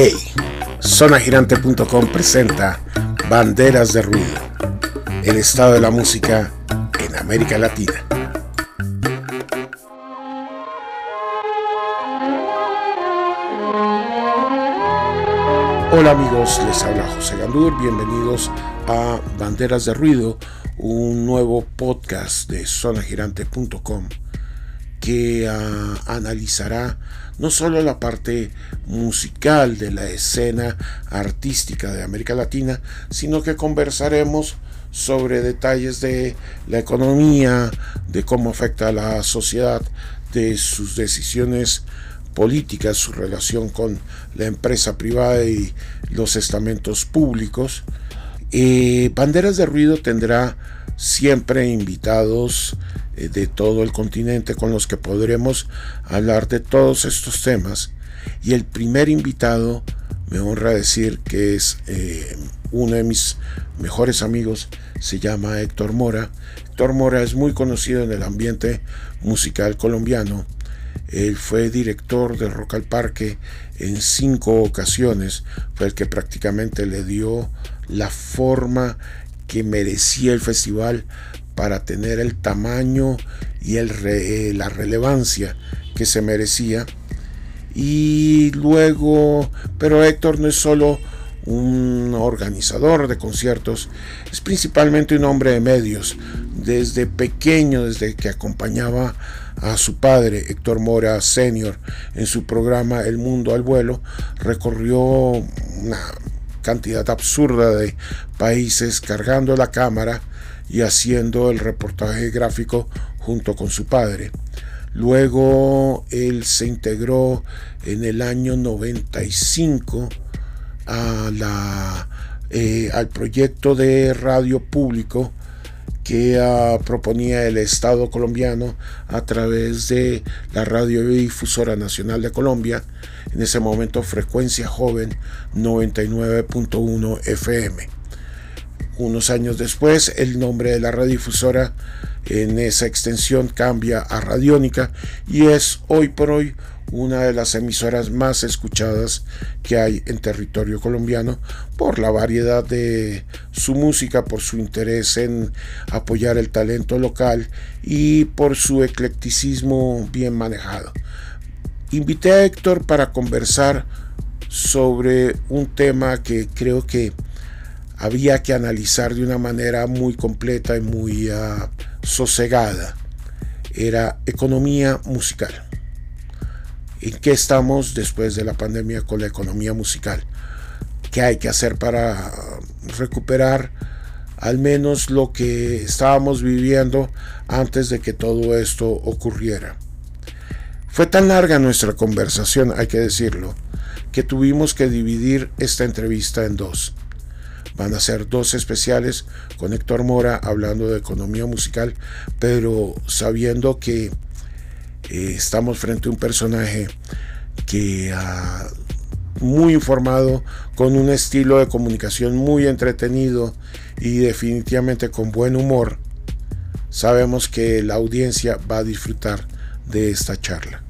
Hey, zonagirante.com presenta Banderas de Ruido, el estado de la música en América Latina. Hola amigos, les habla José Gandur, bienvenidos a Banderas de Ruido, un nuevo podcast de zonagirante.com que ah, analizará no solo la parte musical de la escena artística de América Latina, sino que conversaremos sobre detalles de la economía, de cómo afecta a la sociedad, de sus decisiones políticas, su relación con la empresa privada y los estamentos públicos. Eh, Banderas de Ruido tendrá siempre invitados de todo el continente con los que podremos hablar de todos estos temas. Y el primer invitado, me honra decir que es eh, uno de mis mejores amigos, se llama Héctor Mora. Héctor Mora es muy conocido en el ambiente musical colombiano. Él fue director de Rock al Parque en cinco ocasiones, fue el que prácticamente le dio la forma que merecía el festival para tener el tamaño y el eh, la relevancia que se merecía. Y luego, pero Héctor no es solo un organizador de conciertos, es principalmente un hombre de medios. Desde pequeño, desde que acompañaba a su padre, Héctor Mora Senior, en su programa El Mundo al Vuelo, recorrió una cantidad absurda de países cargando la cámara y haciendo el reportaje gráfico junto con su padre. Luego él se integró en el año 95 a la, eh, al proyecto de radio público que ah, proponía el Estado colombiano a través de la radiodifusora nacional de Colombia, en ese momento frecuencia joven 99.1 FM. Unos años después, el nombre de la radiodifusora en esa extensión cambia a Radiónica y es hoy por hoy una de las emisoras más escuchadas que hay en territorio colombiano por la variedad de su música, por su interés en apoyar el talento local y por su eclecticismo bien manejado. Invité a Héctor para conversar sobre un tema que creo que había que analizar de una manera muy completa y muy ah, sosegada. Era economía musical. ¿En qué estamos después de la pandemia con la economía musical? ¿Qué hay que hacer para recuperar al menos lo que estábamos viviendo antes de que todo esto ocurriera? Fue tan larga nuestra conversación, hay que decirlo, que tuvimos que dividir esta entrevista en dos. Van a ser dos especiales con Héctor Mora hablando de economía musical, pero sabiendo que eh, estamos frente a un personaje que ha muy informado, con un estilo de comunicación muy entretenido y definitivamente con buen humor, sabemos que la audiencia va a disfrutar de esta charla.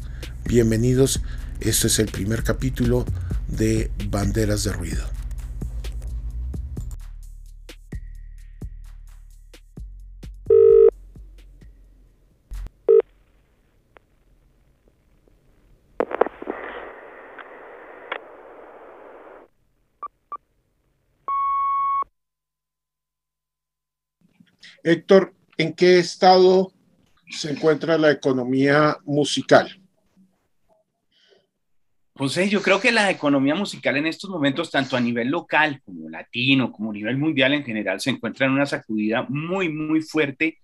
Bienvenidos, este es el primer capítulo de Banderas de Ruido. Héctor, ¿en qué estado se encuentra la economía musical? Pues yo creo que la economía musical en estos momentos, tanto a nivel local como latino, como a nivel mundial en general, se encuentra en una sacudida muy, muy fuerte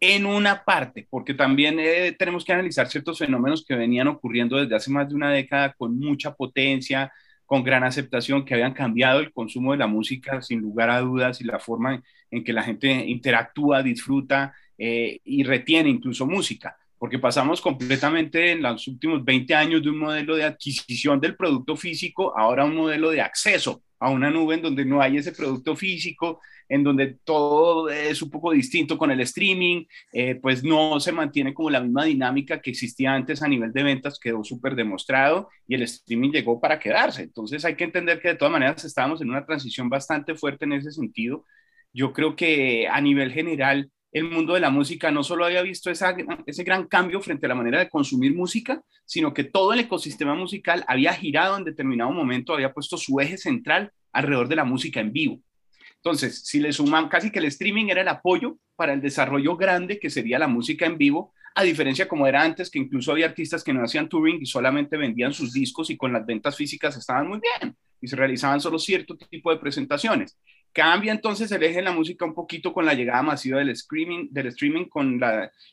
en una parte, porque también eh, tenemos que analizar ciertos fenómenos que venían ocurriendo desde hace más de una década con mucha potencia, con gran aceptación, que habían cambiado el consumo de la música sin lugar a dudas y la forma en, que la gente interactúa, disfruta eh, y retiene incluso música, porque pasamos completamente en los últimos 20 años de un modelo de adquisición del producto físico ahora un modelo de acceso a una nube en donde no hay ese producto físico, en donde todo es un poco distinto con el streaming, eh, pues no se mantiene como la misma dinámica que existía antes a nivel de ventas, quedó súper demostrado y el streaming llegó para quedarse. Entonces hay que entender que de todas maneras estábamos en una transición bastante fuerte en ese sentido. Yo creo que a nivel general el mundo de la música no solo había visto ese gran cambio frente a la manera de consumir música, sino que todo el ecosistema musical había girado en determinado momento, había puesto su eje central alrededor de la música en vivo. Entonces, si le suman casi que el streaming era el apoyo para el desarrollo grande que sería la música en vivo, a diferencia como era antes, que incluso había artistas que no hacían touring y solamente vendían sus discos y con las ventas físicas estaban muy bien y se realizaban solo cierto tipo de presentaciones. Cambia entonces el eje de la música un poquito con la llegada masiva del streaming, del streaming con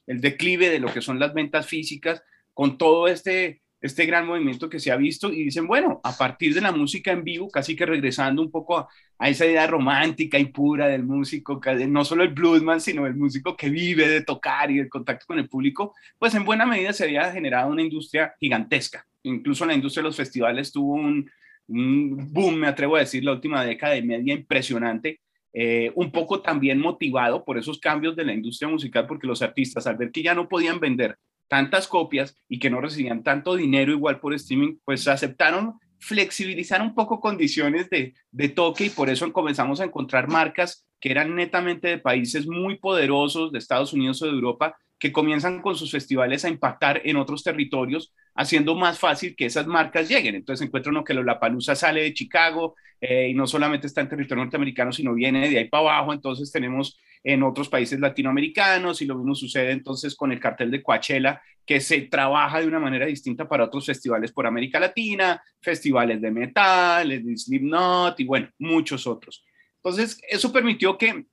el declive de lo que son las ventas físicas, con todo este, este gran movimiento que se ha visto y dicen, bueno, a partir de la música en vivo, casi que regresando un poco a, esa idea romántica y pura del músico, no solo el bluesman, sino el músico que vive de tocar y el contacto con el público, pues en buena medida se había generado una industria gigantesca. Incluso la industria de los festivales tuvo un, boom, me atrevo a decir, la última década y media impresionante, eh, un poco también motivado por esos cambios de la industria musical, porque los artistas al ver que ya no podían vender tantas copias y que no recibían tanto dinero igual por streaming, pues aceptaron flexibilizar un poco condiciones de, de toque y por eso comenzamos a encontrar marcas que eran netamente de países muy poderosos, de Estados Unidos o de Europa, que comienzan con sus festivales a impactar en otros territorios, haciendo más fácil que esas marcas lleguen. Entonces encuentra uno que la Palusa sale de Chicago eh, y no solamente está en territorio norteamericano, sino viene de ahí para abajo. Entonces tenemos en otros países latinoamericanos y lo mismo sucede entonces con el cartel de Coachella, que se trabaja de una manera distinta para otros festivales por América Latina, festivales de metal, de Slipknot y bueno, muchos otros. Entonces, eso permitió que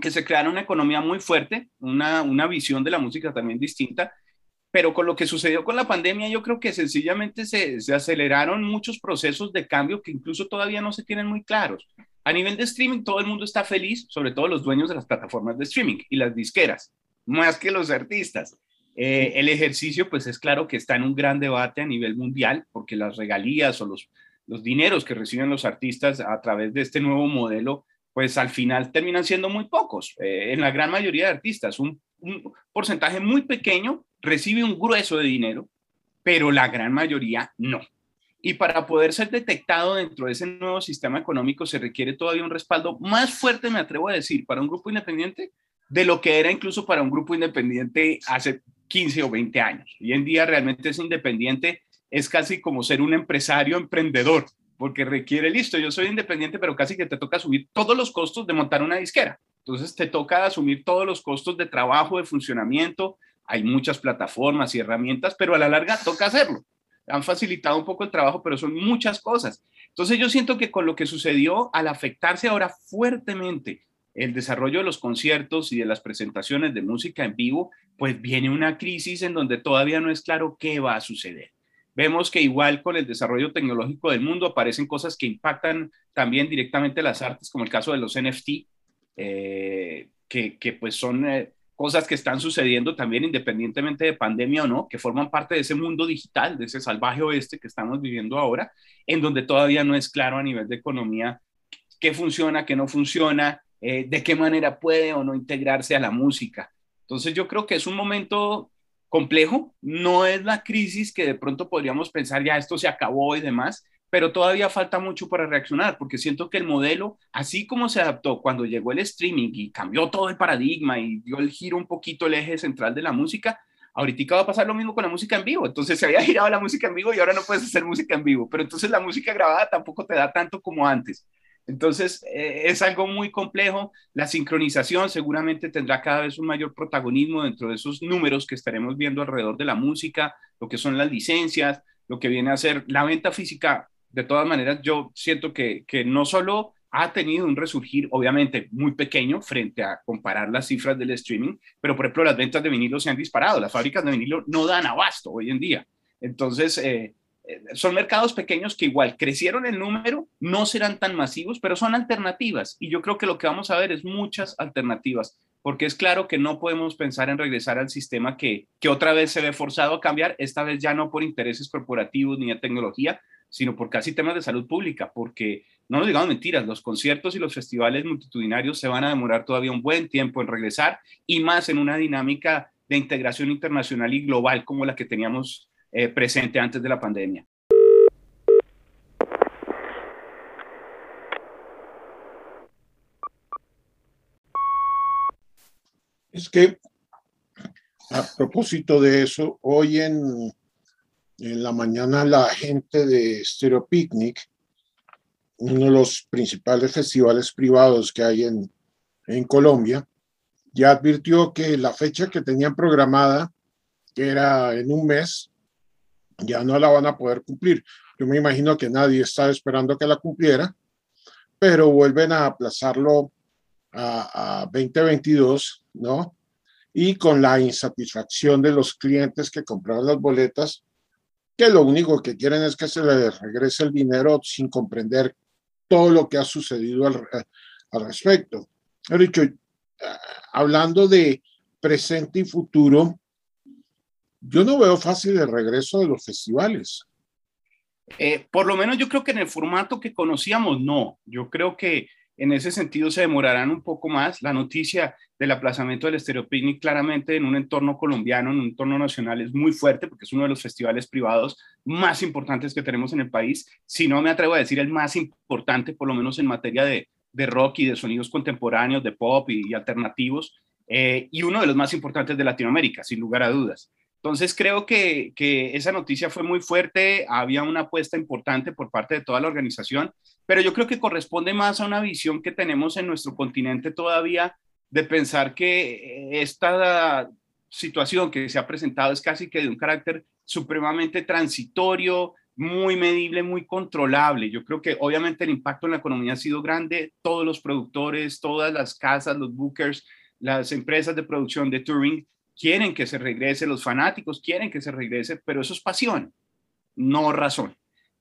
que se creara una economía muy fuerte, una, una visión de la música también distinta, pero con lo que sucedió con la pandemia, yo creo que sencillamente se, se, aceleraron muchos procesos de cambio que incluso todavía no se tienen muy claros. A nivel de streaming, todo el mundo está feliz, sobre todo los dueños de las plataformas de streaming y las disqueras, más que los artistas. Eh, el ejercicio, pues es claro que está en un gran debate a nivel mundial, porque las regalías o los, los dineros que reciben los artistas a través de este nuevo modelo pues al final terminan siendo muy pocos. Eh, en la gran mayoría de artistas, un, porcentaje muy pequeño recibe un grueso de dinero, pero la gran mayoría no. Y para poder ser detectado dentro de ese nuevo sistema económico se requiere todavía un respaldo más fuerte, me atrevo a decir, para un grupo independiente de lo que era incluso para un grupo independiente hace 15 o 20 años. Hoy en día realmente es independiente, es casi como ser un empresario emprendedor porque requiere, listo, yo soy independiente, pero casi que te toca asumir todos los costos de montar una disquera. Entonces te toca asumir todos los costos de trabajo, de funcionamiento. Hay muchas plataformas y herramientas, pero a la larga toca hacerlo. Han facilitado un poco el trabajo, pero son muchas cosas. Entonces yo siento que con lo que sucedió al afectarse ahora fuertemente el desarrollo de los conciertos y de las presentaciones de música en vivo, pues viene una crisis en donde todavía no es claro qué va a suceder. Vemos que igual con el desarrollo tecnológico del mundo aparecen cosas que impactan también directamente las artes, como el caso de los NFT, eh, que, pues son eh, cosas que están sucediendo también independientemente de pandemia o no, que forman parte de ese mundo digital, de ese salvaje oeste que estamos viviendo ahora, en donde todavía no es claro a nivel de economía qué funciona, qué no funciona, eh, de qué manera puede o no integrarse a la música. Entonces yo creo que es un momento complejo, no es la crisis que de pronto podríamos pensar ya esto se acabó y demás, pero todavía falta mucho para reaccionar, porque siento que el modelo, así como se adaptó cuando llegó el streaming y cambió todo el paradigma y dio el giro un poquito el eje central de la música, ahorita va a pasar lo mismo con la música en vivo. Entonces se había girado la música en vivo y ahora no puedes hacer música en vivo, pero entonces la música grabada tampoco te da tanto como antes. Entonces, eh, es algo muy complejo. La sincronización seguramente tendrá cada vez un mayor protagonismo dentro de esos números que estaremos viendo alrededor de la música, lo que son las licencias, lo que viene a ser la venta física. De todas maneras, yo siento que, que no solo ha tenido un resurgir, obviamente, muy pequeño frente a comparar las cifras del streaming, pero por ejemplo, las ventas de vinilo se han disparado. Las fábricas de vinilo no dan abasto hoy en día. Entonces, eh, eh, son mercados pequeños que igual crecieron en número, no serán tan masivos, pero son alternativas. Y yo creo que lo que vamos a ver es muchas alternativas, porque es claro que no podemos pensar en regresar al sistema que, que otra vez se ve forzado a cambiar, esta vez ya no por intereses corporativos ni de tecnología, sino por casi temas de salud pública, porque no nos digamos mentiras, los conciertos y los festivales multitudinarios se van a demorar todavía un buen tiempo en regresar y más en una dinámica de integración internacional y global como la que teníamos eh, presente antes de la pandemia. Es que a propósito de eso, hoy en, en la mañana la gente de Stereo Picnic, uno de los principales festivales privados que hay en, en Colombia, ya advirtió que la fecha que tenían programada, que era en un mes, ya no la van a poder cumplir. Yo me imagino que nadie está esperando que la cumpliera, pero vuelven a aplazarlo a, a 2022, ¿no? Y con la insatisfacción de los clientes que compraron las boletas, que lo único que quieren es que se les regrese el dinero sin comprender todo lo que ha sucedido al, al respecto. He dicho, hablando de presente y futuro, yo no veo fácil el regreso de los festivales. Eh, por lo menos yo creo que en el formato que conocíamos, no. Yo creo que en ese sentido se demorarán un poco más. La noticia del aplazamiento del Picnic claramente en un entorno colombiano, en un entorno nacional, es muy fuerte porque es uno de los festivales privados más importantes que tenemos en el país. Si no me atrevo a decir el más importante, por lo menos en materia de, de rock y de sonidos contemporáneos, de pop y, alternativos, eh, y uno de los más importantes de Latinoamérica, sin lugar a dudas. Entonces creo que, esa noticia fue muy fuerte, había una apuesta importante por parte de toda la organización, pero yo creo que corresponde más a una visión que tenemos en nuestro continente todavía de pensar que esta situación que se ha presentado es casi que de un carácter supremamente transitorio, muy medible, muy controlable. Yo creo que obviamente el impacto en la economía ha sido grande, todos los productores, todas las casas, los bookers, las empresas de producción de touring quieren que se regrese, los fanáticos quieren que se regrese, pero eso es pasión, no razón.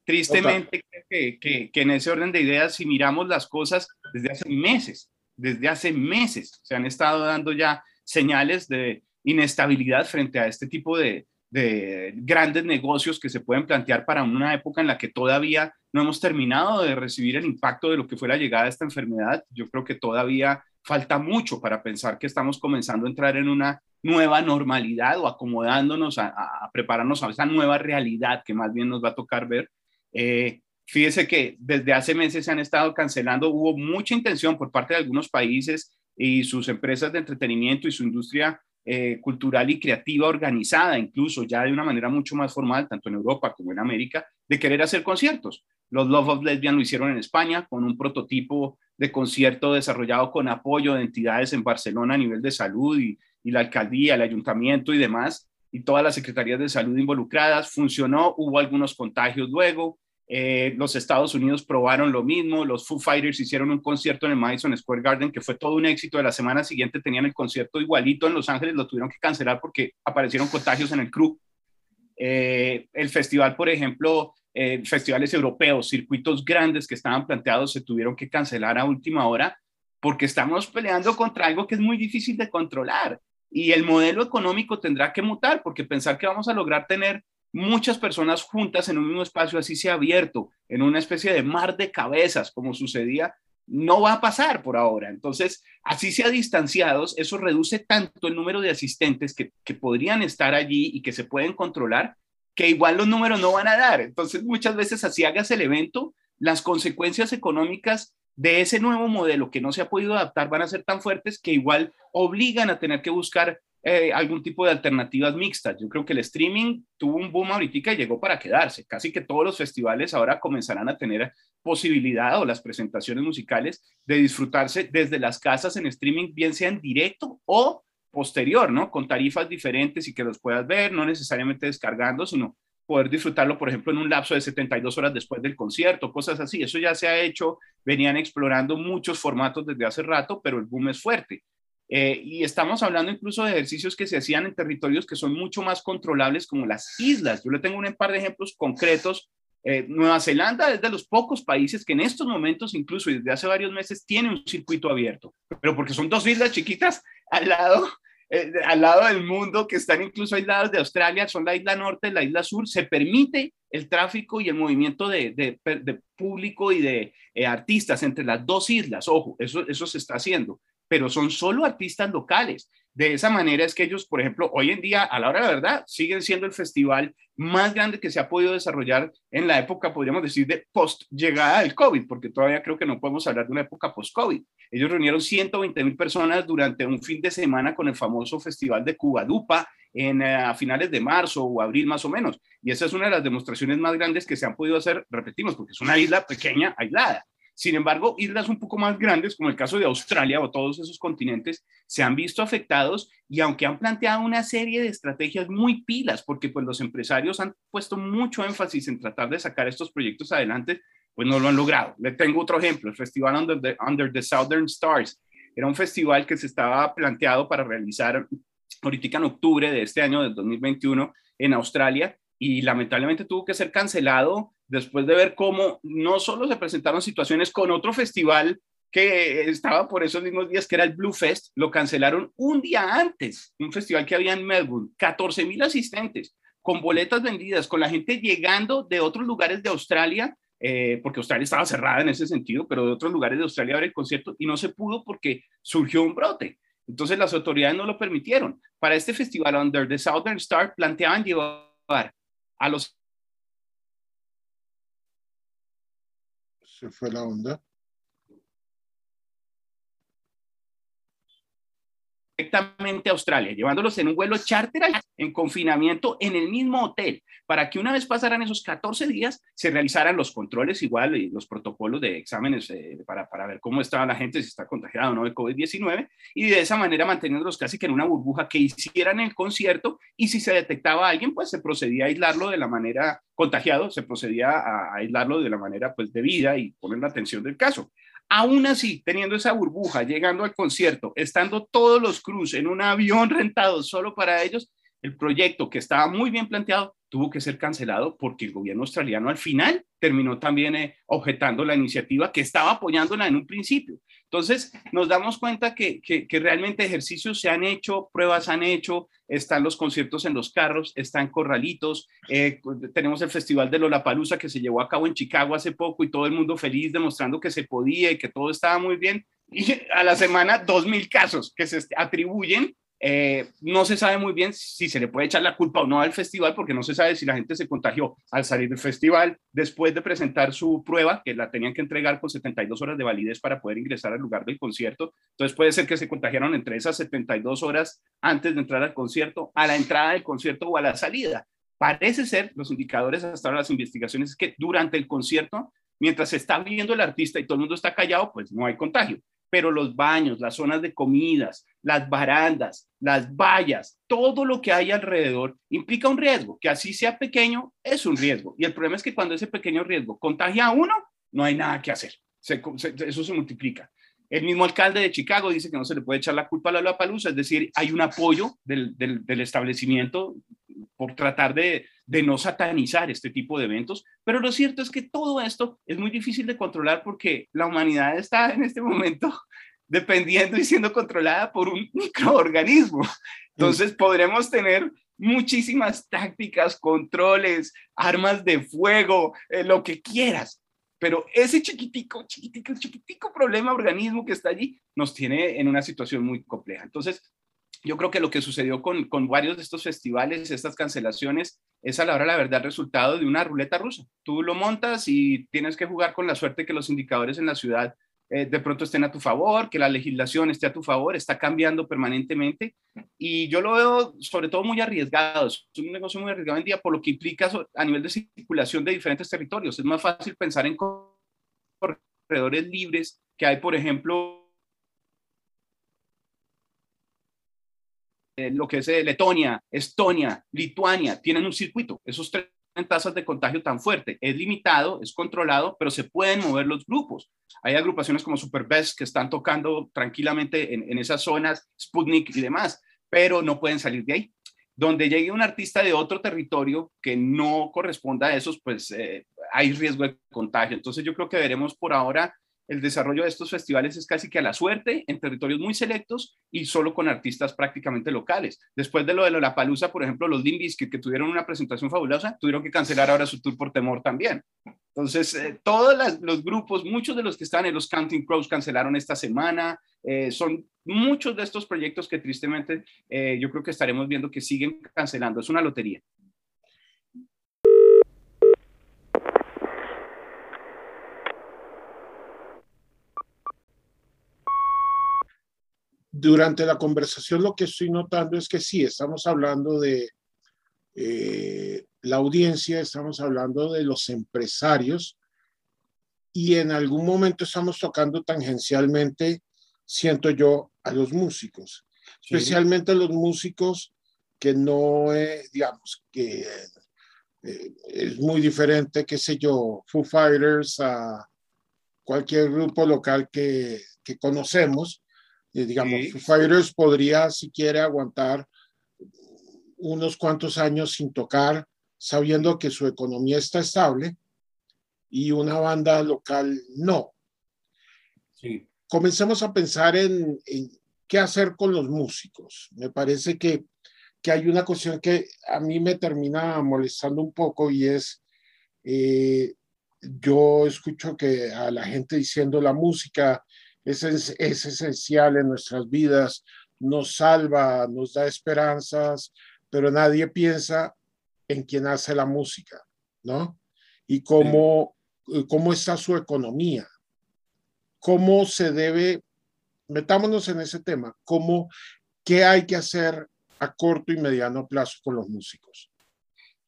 Tristemente, que, que, que, en ese orden de ideas, si miramos las cosas desde hace meses, desde hace meses, se han estado dando ya señales de inestabilidad frente a este tipo de, de grandes negocios que se pueden plantear para una época en la que todavía no hemos terminado de recibir el impacto de lo que fue la llegada de esta enfermedad. Yo creo que todavía falta mucho para pensar que estamos comenzando a entrar en una nueva normalidad o acomodándonos a, prepararnos a esa nueva realidad que más bien nos va a tocar ver. Eh, fíjese que desde hace meses se han estado cancelando, hubo mucha intención por parte de algunos países y sus empresas de entretenimiento y su industria eh, cultural y creativa organizada, incluso ya de una manera mucho más formal, tanto en Europa como en América, de querer hacer conciertos. Los Love of Lesbian lo hicieron en España con un prototipo de concierto desarrollado con apoyo de entidades en Barcelona a nivel de salud y, y la alcaldía, el ayuntamiento y demás, y todas las secretarías de salud involucradas. Funcionó, hubo algunos contagios luego. Eh, los Estados Unidos probaron lo mismo, los Foo Fighters hicieron un concierto en el Madison Square Garden que fue todo un éxito. De la semana siguiente tenían el concierto igualito en Los Ángeles, lo tuvieron que cancelar porque aparecieron contagios en el crew. Eh, el festival, por ejemplo, eh, festivales europeos, circuitos grandes que estaban planteados se tuvieron que cancelar a última hora porque estamos peleando contra algo que es muy difícil de controlar y el modelo económico tendrá que mutar, porque pensar que vamos a lograr tener muchas personas juntas en un mismo espacio así sea abierto, en una especie de mar de cabezas, como sucedía, no va a pasar por ahora. Entonces, así sea distanciados, eso reduce tanto el número de asistentes que, que podrían estar allí y que se pueden controlar, que igual los números no van a dar. Entonces, muchas veces así hagas el evento, las consecuencias económicas de ese nuevo modelo que no se ha podido adaptar van a ser tan fuertes que igual obligan a tener que buscar eh, algún tipo de alternativas mixtas. Yo creo que el streaming tuvo un boom ahorita y llegó para quedarse. Casi que todos los festivales ahora comenzarán a tener posibilidad o las presentaciones musicales de disfrutarse desde las casas en streaming, bien sea en directo o posterior, ¿no? Con tarifas diferentes y que los puedas ver, no necesariamente descargando, sino poder disfrutarlo, por ejemplo, en un lapso de 72 horas después del concierto, cosas así. Eso ya se ha hecho, venían explorando muchos formatos desde hace rato, pero el boom es fuerte. Eh, y estamos hablando incluso de ejercicios que se hacían en territorios que son mucho más controlables, como las islas. Yo le tengo un par de ejemplos concretos. Eh, Nueva Zelanda es de los pocos países que en estos momentos, incluso desde hace varios meses, tiene un circuito abierto, pero porque son dos islas chiquitas al lado eh, al lado del mundo, que están incluso aisladas de Australia, son la isla norte, la isla sur, se permite el tráfico y el movimiento de, público y de eh, artistas entre las dos islas. Ojo, eso, eso se está haciendo, pero son solo artistas locales. De esa manera es que ellos, por ejemplo, hoy en día, a la hora de la verdad, siguen siendo el festival más grande que se ha podido desarrollar en la época, podríamos decir, de post llegada del COVID, porque todavía creo que no podemos hablar de una época post-COVID. Ellos reunieron 120 mil personas durante un fin de semana con el famoso festival de Cuba Dupa en, eh, a finales de marzo o abril más o menos. Y esa es una de las demostraciones más grandes que se han podido hacer, repetimos, porque es una isla pequeña, aislada. Sin embargo, islas un poco más grandes, como el caso de Australia o todos esos continentes, se han visto afectados y aunque han planteado una serie de estrategias muy pilas, porque pues los empresarios han puesto mucho énfasis en tratar de sacar estos proyectos adelante, pues no lo han logrado. Le tengo otro ejemplo, el Festival Under the, Southern Stars. Era un festival que se estaba planteado para realizar ahorita en octubre de este año, del 2021, en Australia, y lamentablemente tuvo que ser cancelado después de ver cómo no solo se presentaron situaciones con otro festival que estaba por esos mismos días, que era el Blue Fest, lo cancelaron un día antes, un festival que había en Melbourne, 14 mil asistentes, con boletas vendidas, con la gente llegando de otros lugares de Australia, eh, porque Australia estaba cerrada en ese sentido, pero de otros lugares de Australia a ver el concierto y no se pudo porque surgió un brote. Entonces las autoridades no lo permitieron. Para este festival Under the Southern Star planteaban llevar a los... Se fue la onda. Directamente a Australia, llevándolos en un vuelo charter en confinamiento en el mismo hotel, para que una vez pasaran esos 14 días se realizaran los controles igual y los protocolos de exámenes eh, para, para, ver cómo estaba la gente, si está contagiada o no de COVID-19, y de esa manera manteniéndolos casi que en una burbuja que hicieran el concierto y si se detectaba a alguien, pues se procedía a aislarlo de la manera contagiado, se procedía a aislarlo de la manera pues debida y poner la atención del caso. Aún así, teniendo esa burbuja, llegando al concierto, estando todos los cruz en un avión rentado solo para ellos, el proyecto que estaba muy bien planteado tuvo que ser cancelado porque el gobierno australiano al final terminó también eh, objetando la iniciativa que estaba apoyándola en un principio. Entonces, nos damos cuenta que, realmente ejercicios se han hecho, pruebas han hecho, están los conciertos en los carros, están corralitos, eh, tenemos el Festival de Lollapalooza que se llevó a cabo en Chicago hace poco y todo el mundo feliz demostrando que se podía y que todo estaba muy bien. Y a la semana, dos mil casos que se atribuyen eh, no se sabe muy bien si se le puede echar la culpa o no al festival, porque no se sabe si la gente se contagió al salir del festival, después de presentar su prueba, que la tenían que entregar con 72 horas de validez para poder ingresar al lugar del concierto. Entonces puede ser que se contagiaron entre esas 72 horas antes de entrar al concierto, a la entrada del concierto o a la salida. Parece ser, los indicadores hasta ahora las investigaciones, es que durante el concierto, mientras se está viendo el artista y todo el mundo está callado, pues no hay contagio pero los baños, las zonas de comidas, las barandas, las vallas, todo lo que hay alrededor implica un riesgo, que así sea pequeño, es un riesgo. Y el problema es que cuando ese pequeño riesgo contagia a uno, no hay nada que hacer. eso se multiplica. El mismo alcalde de Chicago dice que no se le puede echar la culpa a la palusa, es decir, hay un apoyo del, del establecimiento por tratar de, de no satanizar este tipo de eventos, pero lo cierto es que todo esto es muy difícil de controlar porque la humanidad está en este momento dependiendo y siendo controlada por un microorganismo. Entonces podremos tener muchísimas tácticas, controles, armas de fuego, eh, lo que quieras, pero ese chiquitico, chiquitico, chiquitico problema organismo que está allí nos tiene en una situación muy compleja. Entonces, yo creo que lo que sucedió con, con, varios de estos festivales, estas cancelaciones, es a la hora la verdad resultado de una ruleta rusa. Tú lo montas y tienes que jugar con la suerte que los indicadores en la ciudad eh, de pronto estén a tu favor, que la legislación esté a tu favor, está cambiando permanentemente. Y yo lo veo sobre todo muy arriesgado, es un negocio muy arriesgado en día por lo que implica a nivel de circulación de diferentes territorios. Es más fácil pensar en corredores libres que hay, por ejemplo, Eh, lo que es eh, Letonia, Estonia, Lituania, tienen un circuito. Esos tres tasas de contagio tan fuerte. Es limitado, es controlado, pero se pueden mover los grupos. Hay agrupaciones como Superbest que están tocando tranquilamente en, esas zonas, Sputnik y demás, pero no pueden salir de ahí. Donde llegue un artista de otro territorio que no corresponda a esos, pues eh, hay riesgo de contagio. Entonces yo creo que veremos por ahora el desarrollo de estos festivales es casi que a la suerte, en territorios muy selectos y solo con artistas prácticamente locales. Después de lo de la Palusa, por ejemplo, los Dimbis que, tuvieron una presentación fabulosa, tuvieron que cancelar ahora su tour por temor también. Entonces, eh, todos los grupos, muchos de los que están en los Counting Crows cancelaron esta semana. Eh, son muchos de estos proyectos que tristemente eh, yo creo que estaremos viendo que siguen cancelando. Es una lotería. Durante la conversación lo que estoy notando es que sí, estamos hablando de eh, la audiencia, estamos hablando de los empresarios y en algún momento estamos tocando tangencialmente, siento yo, a los músicos, especialmente a los músicos que no, digamos, que eh, es muy diferente, qué sé yo, Foo Fighters a cualquier grupo local que, que conocemos, digamos, Fighters podría, si quiere, aguantar unos cuantos años sin tocar, sabiendo que su economía está estable y una banda local no. Sí. Comencemos a pensar en, qué hacer con los músicos. Me parece que, que, hay una cuestión que a mí me termina molestando un poco y es, eh, yo escucho que a la gente diciendo la música es, es, esencial en nuestras vidas, nos salva, nos da esperanzas, pero nadie piensa en quién hace la música, ¿no? Y cómo, cómo está su economía, cómo se debe, metámonos en ese tema, cómo, qué hay que hacer a corto y mediano plazo con los músicos.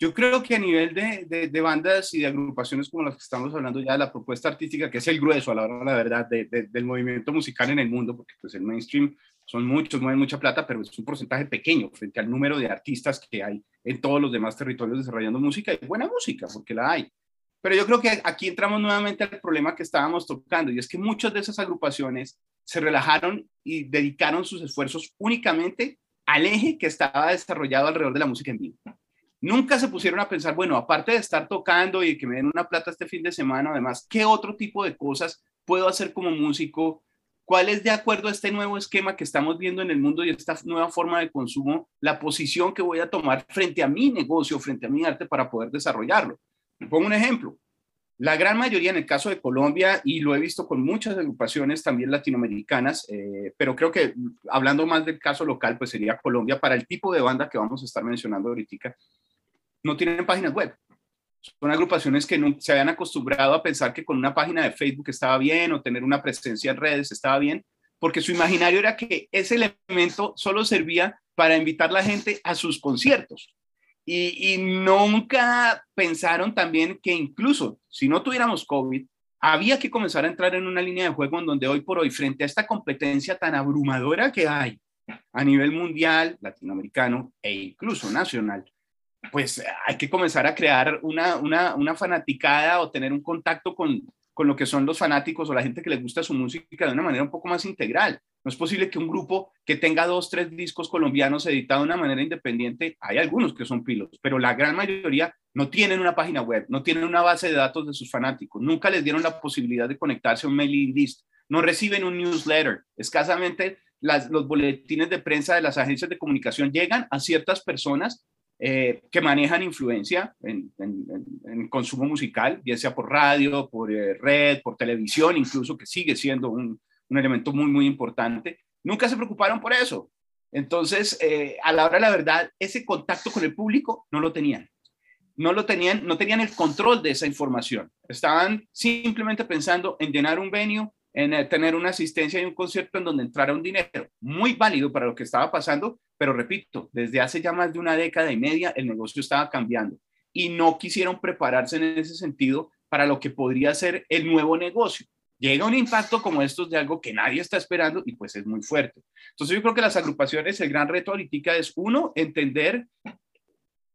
Yo creo que a nivel de, de, bandas y de agrupaciones como las que estamos hablando ya, la propuesta artística, que es el grueso a la hora, la verdad, del movimiento musical en el mundo, porque pues el mainstream son muchos, mueven mucha plata, pero es un porcentaje pequeño frente al número de artistas que hay en todos los demás territorios desarrollando música y buena música, porque la hay. Pero yo creo que aquí entramos nuevamente al problema que estábamos tocando, y es que muchas de esas agrupaciones se relajaron y dedicaron sus esfuerzos únicamente al eje que estaba desarrollado alrededor de la música en vivo. Nunca se pusieron a pensar, bueno, aparte de estar tocando y que me den una plata este fin de semana, además, ¿qué otro tipo de cosas puedo hacer como músico? ¿Cuál es de acuerdo a este nuevo esquema que estamos viendo en el mundo y esta nueva forma de consumo, la posición que voy a tomar frente a mi negocio, frente a mi arte para poder desarrollarlo? pongo un ejemplo. La gran mayoría, en el caso de Colombia, y lo he visto con muchas agrupaciones también latinoamericanas, eh, pero creo que hablando más del caso local, pues sería Colombia, para el tipo de banda que vamos a estar mencionando ahorita, no tienen páginas web. Son agrupaciones que no, se habían acostumbrado a pensar que con una página de Facebook estaba bien o tener una presencia en redes estaba bien, porque su imaginario era que ese elemento solo servía para invitar la gente a sus conciertos. Y, y, nunca pensaron también que incluso si no tuviéramos COVID, había que comenzar a entrar en una línea de juego en donde hoy por hoy, frente a esta competencia tan abrumadora que hay a nivel mundial, latinoamericano e incluso nacional, pues hay que comenzar a crear una, una, una fanaticada o tener un contacto con, con lo que son los fanáticos o la gente que les gusta su música de una manera un poco más integral. No es posible que un grupo que tenga dos, tres discos colombianos editados de una manera independiente, hay algunos que son pilotos, pero la gran mayoría no tienen una página web, no tienen una base de datos de sus fanáticos, nunca les dieron la posibilidad de conectarse a un mailing list, no reciben un newsletter, escasamente las, los boletines de prensa de las agencias de comunicación llegan a ciertas personas eh, que manejan influencia en, en, consumo musical, bien sea por radio, por eh, red, por televisión, incluso que sigue siendo un, un, elemento muy, muy importante, nunca se preocuparon por eso. Entonces, eh, a la hora de la verdad, ese contacto con el público no lo tenían. No lo tenían, no tenían el control de esa información. Estaban simplemente pensando en llenar un venue, en eh, tener una asistencia y un concierto en donde entrara un dinero muy válido para lo que estaba pasando, pero repito, desde hace ya más de una década y media el negocio estaba cambiando y no quisieron prepararse en ese sentido para lo que podría ser el nuevo negocio. Llega un impacto como estos de algo que nadie está esperando y pues es muy fuerte. Entonces yo creo que las agrupaciones, el gran reto ahorita es uno, entender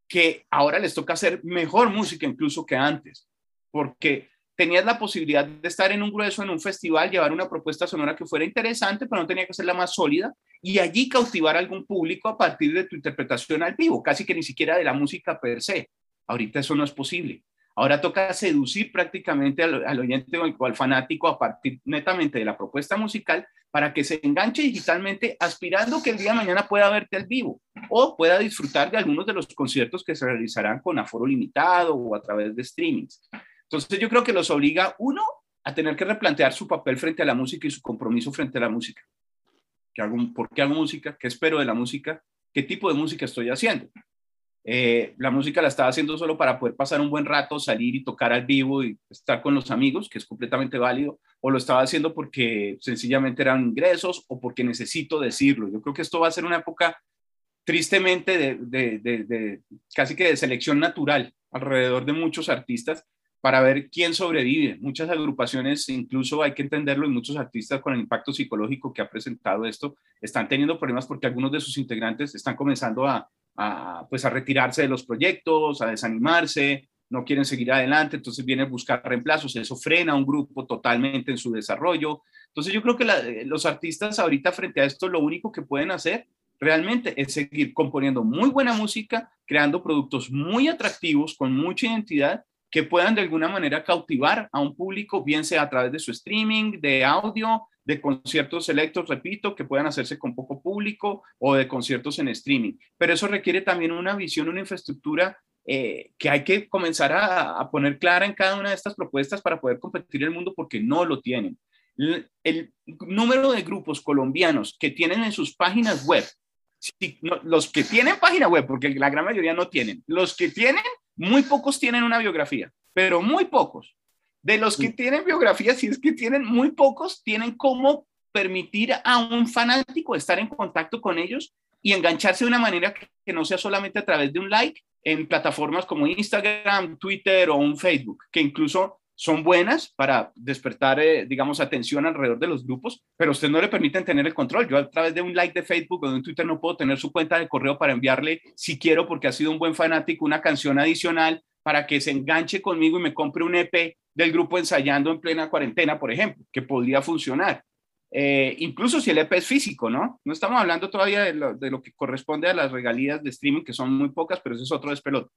que ahora les toca hacer mejor música incluso que antes, porque tenías la posibilidad de estar en un grueso, en un festival, llevar una propuesta sonora que fuera interesante, pero no tenía que ser la más sólida, y allí cautivar algún público a partir de tu interpretación al vivo, casi que ni siquiera de la música per se. Ahorita eso no es posible. Ahora toca seducir prácticamente al, oyente o al fanático a partir netamente de la propuesta musical para que se enganche digitalmente aspirando que el día de mañana pueda verte al vivo o pueda disfrutar de algunos de los conciertos que se realizarán con aforo limitado o a través de streamings. Entonces yo creo que los obliga uno a tener que replantear su papel frente a la música y su compromiso frente a la música. ¿Qué hago, ¿Por qué hago música? ¿Qué espero de la música? ¿Qué tipo de música estoy haciendo? Eh, la música la estaba haciendo solo para poder pasar un buen rato, salir y tocar al vivo y estar con los amigos, que es completamente válido, o lo estaba haciendo porque sencillamente eran ingresos o porque necesito decirlo. Yo creo que esto va a ser una época tristemente de, de casi que de selección natural alrededor de muchos artistas para ver quién sobrevive. Muchas agrupaciones, incluso hay que entenderlo, y muchos artistas con el impacto psicológico que ha presentado esto, están teniendo problemas porque algunos de sus integrantes están comenzando a, pues a retirarse de los proyectos, a desanimarse, no quieren seguir adelante, entonces vienen a buscar reemplazos, eso frena un grupo totalmente en su desarrollo. Entonces yo creo que los artistas ahorita frente a esto lo único que pueden hacer realmente es seguir componiendo muy buena música, creando productos muy atractivos, con mucha identidad, que puedan de alguna manera cautivar a un público, bien sea a través de su streaming, de audio, de conciertos selectos, repito, que puedan hacerse con poco público o de conciertos en streaming. Pero eso requiere también una visión, una infraestructura eh, que hay que comenzar a, poner clara en cada una de estas propuestas para poder competir en el mundo porque no lo tienen. El, número de grupos colombianos que tienen en sus páginas web, los que tienen página web, porque la gran mayoría no tienen, los que tienen, muy pocos tienen una biografía, pero muy pocos. De los que tienen biografía, si es que tienen muy pocos, tienen cómo permitir a un fanático estar en contacto con ellos y engancharse de una manera que no sea solamente a través de un like en plataformas como Instagram, Twitter o un Facebook, que incluso son buenas para despertar, eh, digamos, atención alrededor de los grupos, pero usted no le permiten tener el control. Yo a través de un like de Facebook o de un Twitter no puedo tener su cuenta de correo para enviarle, si quiero, porque ha sido un buen fanático, una canción adicional para que se enganche conmigo y me compre un EP del grupo ensayando en plena cuarentena, por ejemplo, que podría funcionar. Eh, incluso si el EP es físico, ¿no? No estamos hablando todavía de lo, que corresponde a las regalías de streaming, que son muy pocas, pero ese es otro despelote.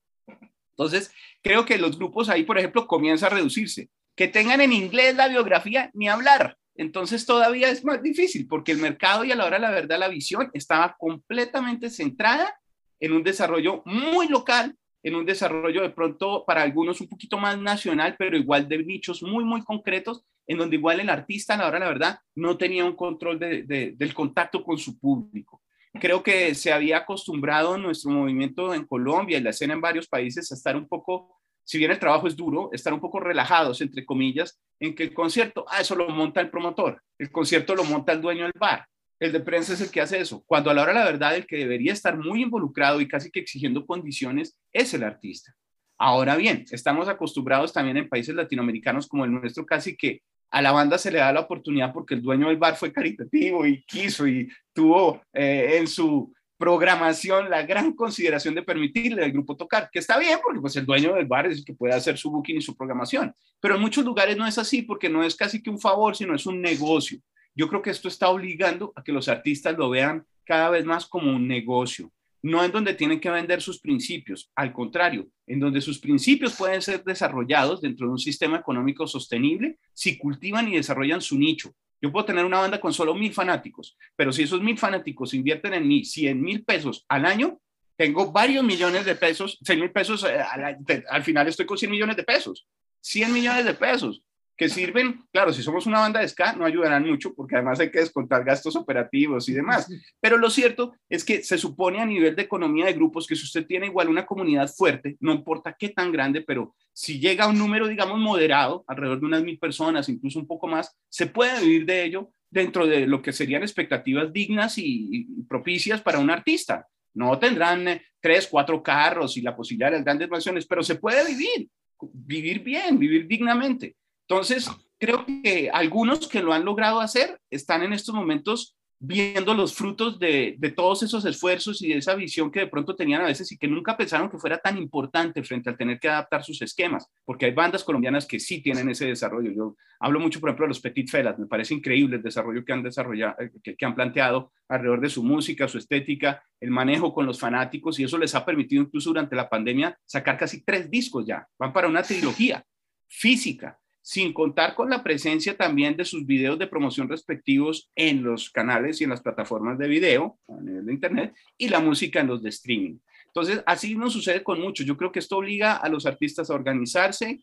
Entonces, creo que los grupos ahí, por ejemplo, comienza a reducirse. Que tengan en inglés la biografía, ni hablar. Entonces todavía es más difícil, porque el mercado y a la hora de la verdad la visión estaba completamente centrada en un desarrollo muy local, en un desarrollo de pronto para algunos un poquito más nacional, pero igual de nichos muy, muy concretos, en donde igual el artista, a la hora la verdad, no tenía un control del contacto con su público. Creo que se había acostumbrado nuestro movimiento en Colombia y la escena en varios países a estar un poco, si bien el trabajo es duro, estar un poco relajados, entre comillas, en que el concierto, ah, eso lo monta el promotor, el concierto lo monta el dueño del bar, el de prensa es el que hace eso. Cuando a la hora la verdad, el que debería estar muy involucrado y casi que exigiendo condiciones es el artista. Ahora bien, estamos acostumbrados también en países latinoamericanos como el nuestro, casi que a la banda se le da la oportunidad porque el dueño del bar fue caritativo y quiso y tuvo eh, en su programación la gran consideración de permitirle al grupo tocar, que está bien porque pues el dueño del bar es el que puede hacer su booking y su programación, pero en muchos lugares no es así porque no es casi que un favor, sino es un negocio. Yo creo que esto está obligando a que los artistas lo vean cada vez más como un negocio, no en donde tienen que vender sus principios, al contrario, en donde sus principios pueden ser desarrollados dentro de un sistema económico sostenible si cultivan y desarrollan su nicho. Yo puedo tener una banda con solo mil fanáticos, pero si esos mil fanáticos invierten en mí 100 mil pesos al año, tengo varios millones de pesos, 100 mil pesos, eh, al, al final estoy con 100 millones de pesos, 100 millones de pesos que sirven, claro, si somos una banda de ska, no ayudarán mucho porque además hay que descontar gastos operativos y demás. Pero lo cierto es que se supone a nivel de economía de grupos que si usted tiene igual una comunidad fuerte, no importa qué tan grande, pero si llega a un número, digamos, moderado, alrededor de unas mil personas, incluso un poco más, se puede vivir de ello dentro de lo que serían expectativas dignas y, propicias para un artista. No tendrán eh, tres, cuatro carros y la posibilidad de las grandes mansiones, pero se puede vivir, vivir bien, vivir dignamente. Entonces, creo que algunos que lo han logrado hacer están en estos momentos viendo los frutos de, todos esos esfuerzos y de esa visión que de pronto tenían a veces y que nunca pensaron que fuera tan importante frente al tener que adaptar sus esquemas, porque hay bandas colombianas que sí tienen ese desarrollo. Yo hablo mucho, por ejemplo, de los Petit Felas, me parece increíble el desarrollo que han desarrollado, eh, que, que han planteado alrededor de su música, su estética, el manejo con los fanáticos y eso les ha permitido incluso durante la pandemia sacar casi tres discos ya, van para una trilogía física sin contar con la presencia también de sus videos de promoción respectivos en los canales y en las plataformas de video a nivel de Internet y la música en los de streaming. Entonces, así no sucede con muchos. Yo creo que esto obliga a los artistas a organizarse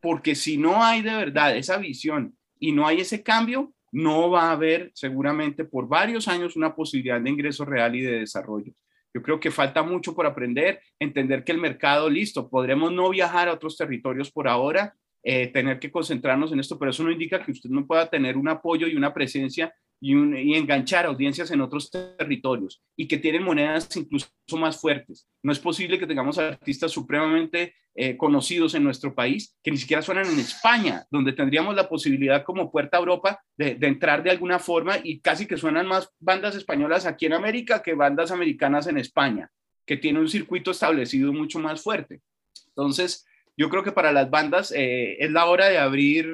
porque si no hay de verdad esa visión y no hay ese cambio, no va a haber seguramente por varios años una posibilidad de ingreso real y de desarrollo. Yo creo que falta mucho por aprender, entender que el mercado, listo, podremos no viajar a otros territorios por ahora, eh, tener que concentrarnos en esto, pero eso no indica que usted no pueda tener un apoyo y una presencia y, y, enganchar audiencias en otros territorios y que tienen monedas incluso más fuertes. No es posible que tengamos artistas supremamente eh, conocidos en nuestro país que ni siquiera suenan en España, donde tendríamos la posibilidad como puerta a Europa de, de entrar de alguna forma y casi que suenan más bandas españolas aquí en América que bandas americanas en España, que tiene un circuito establecido mucho más fuerte. Entonces, yo creo que para las bandas eh, es la hora de abrir,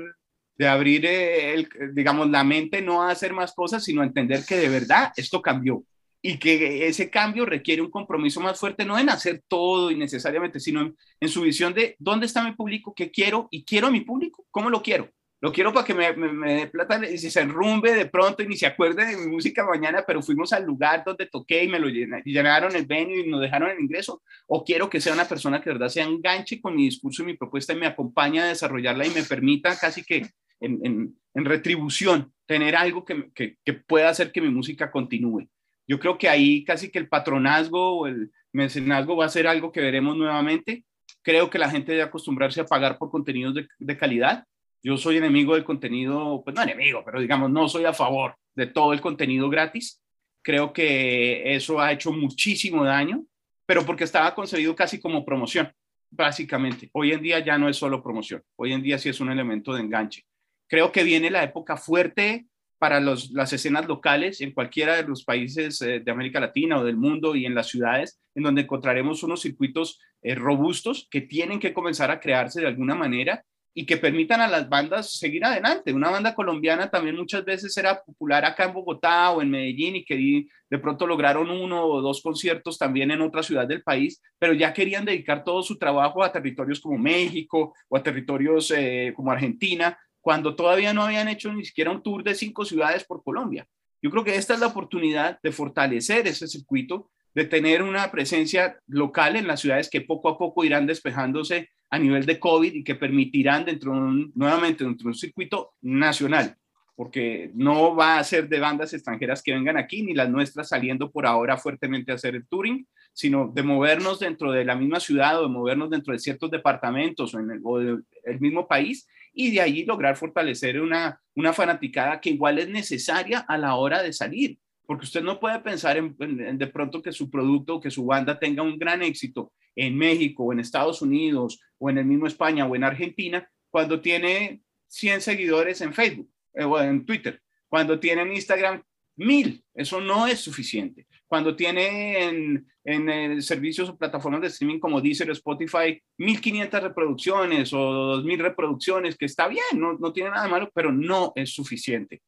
de abrir eh, digamos, la mente no a hacer más cosas, sino a entender que de verdad esto cambió y que ese cambio requiere un compromiso más fuerte, no en hacer todo innecesariamente, sino en, en su visión de dónde está mi público, qué quiero y quiero a mi público, cómo lo quiero lo quiero para que me, me, dé plata y se enrumbe de pronto y ni se acuerde de mi música mañana, pero fuimos al lugar donde toqué y me lo llenaron el venue y nos dejaron el ingreso. O quiero que sea una persona que de verdad se enganche con mi discurso y mi propuesta y me acompañe a desarrollarla y me permita casi que en, en, en retribución tener algo que, que, que, pueda hacer que mi música continúe. Yo creo que ahí casi que el patronazgo o el mecenazgo va a ser algo que veremos nuevamente. Creo que la gente debe acostumbrarse a pagar por contenidos de, de calidad yo soy enemigo del contenido, pues no enemigo, pero digamos, no soy a favor de todo el contenido gratis. Creo que eso ha hecho muchísimo daño, pero porque estaba concebido casi como promoción, básicamente. Hoy en día ya no es solo promoción, hoy en día sí es un elemento de enganche. Creo que viene la época fuerte para las escenas locales en cualquiera de los países eh, de América Latina o del mundo y en las ciudades, en donde encontraremos unos circuitos eh, robustos que tienen que comenzar a crearse de alguna manera y que permitan a las bandas seguir adelante. Una banda colombiana también muchas veces era popular acá en Bogotá o en Medellín y que de pronto lograron uno o dos conciertos también en otra ciudad del país, pero ya querían dedicar todo su trabajo a territorios como México o a territorios eh, como Argentina, cuando todavía no habían hecho ni siquiera un tour de cinco ciudades por Colombia. Yo creo que esta es la oportunidad de fortalecer ese circuito, de tener una presencia local en las ciudades que poco a poco irán despejándose a nivel de COVID y que permitirán dentro nuevamente dentro de un circuito nacional, porque no va a ser de bandas extranjeras que vengan aquí, ni las nuestras saliendo por ahora fuertemente a hacer el touring, sino de movernos dentro de la misma ciudad o de movernos dentro de ciertos departamentos o, en el, o del mismo país y de ahí lograr fortalecer una, una fanaticada que igual es necesaria a la hora de salir porque usted no puede pensar en, en, de pronto que su producto o que su banda tenga un gran éxito en México o en Estados Unidos o en el mismo España o en Argentina cuando tiene 100 seguidores en Facebook eh, o en Twitter, cuando tiene en Instagram mil, eso no es suficiente. Cuando tiene en, en eh, servicios o plataformas de streaming como Deezer Spotify 1500 reproducciones o 2000 reproducciones, que está bien, no, no tiene nada malo, pero no es suficiente.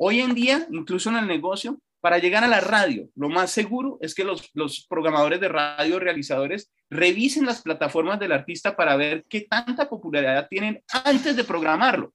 Hoy en día, incluso en el negocio, para llegar a la radio, lo más seguro es que los, programadores de radio, realizadores, revisen las plataformas del artista para ver qué tanta popularidad tienen antes de programarlo.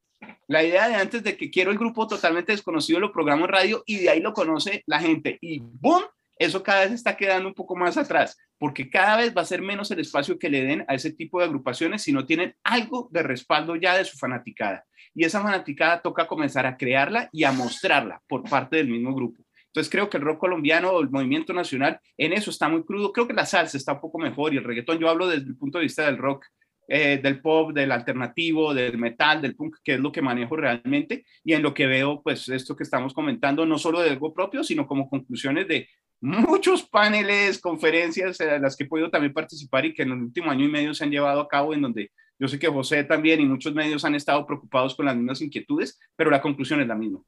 La idea de antes de que quiero el grupo totalmente desconocido lo programo en radio y de ahí lo conoce la gente y ¡boom! Eso cada vez está quedando un poco más atrás, porque cada vez va a ser menos el espacio que le den a ese tipo de agrupaciones si no tienen algo de respaldo ya de su fanaticada. Y esa fanaticada toca comenzar a crearla y a mostrarla por parte del mismo grupo. Entonces creo que el rock colombiano el movimiento nacional en eso está muy crudo. Creo que la salsa está un poco mejor y el reggaetón, yo hablo desde el punto de vista del rock, eh, del pop, del alternativo, del metal, del punk, que es lo que manejo realmente y en lo que veo, pues esto que estamos comentando, no solo de algo propio, sino como conclusiones de muchos paneles, conferencias en las que he podido también participar y que en el último año y medio se han llevado a cabo en donde yo sé que José también y muchos medios han estado preocupados con las mismas inquietudes, pero la conclusión es la misma.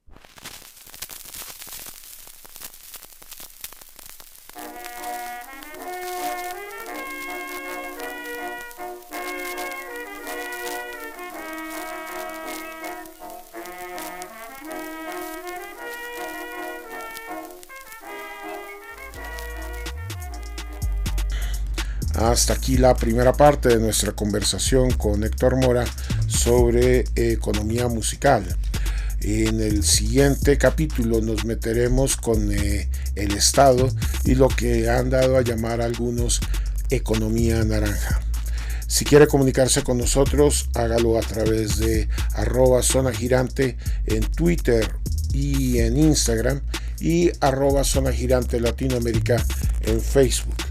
Hasta aquí la primera parte de nuestra conversación con Héctor Mora sobre economía musical. En el siguiente capítulo nos meteremos con eh, el Estado y lo que han dado a llamar algunos economía naranja. Si quiere comunicarse con nosotros, hágalo a través de arroba zona girante en Twitter y en Instagram y arroba zona girante Latinoamérica en Facebook.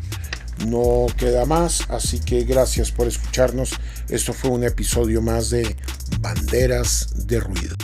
No queda más, así que gracias por escucharnos. Esto fue un episodio más de Banderas de Ruido.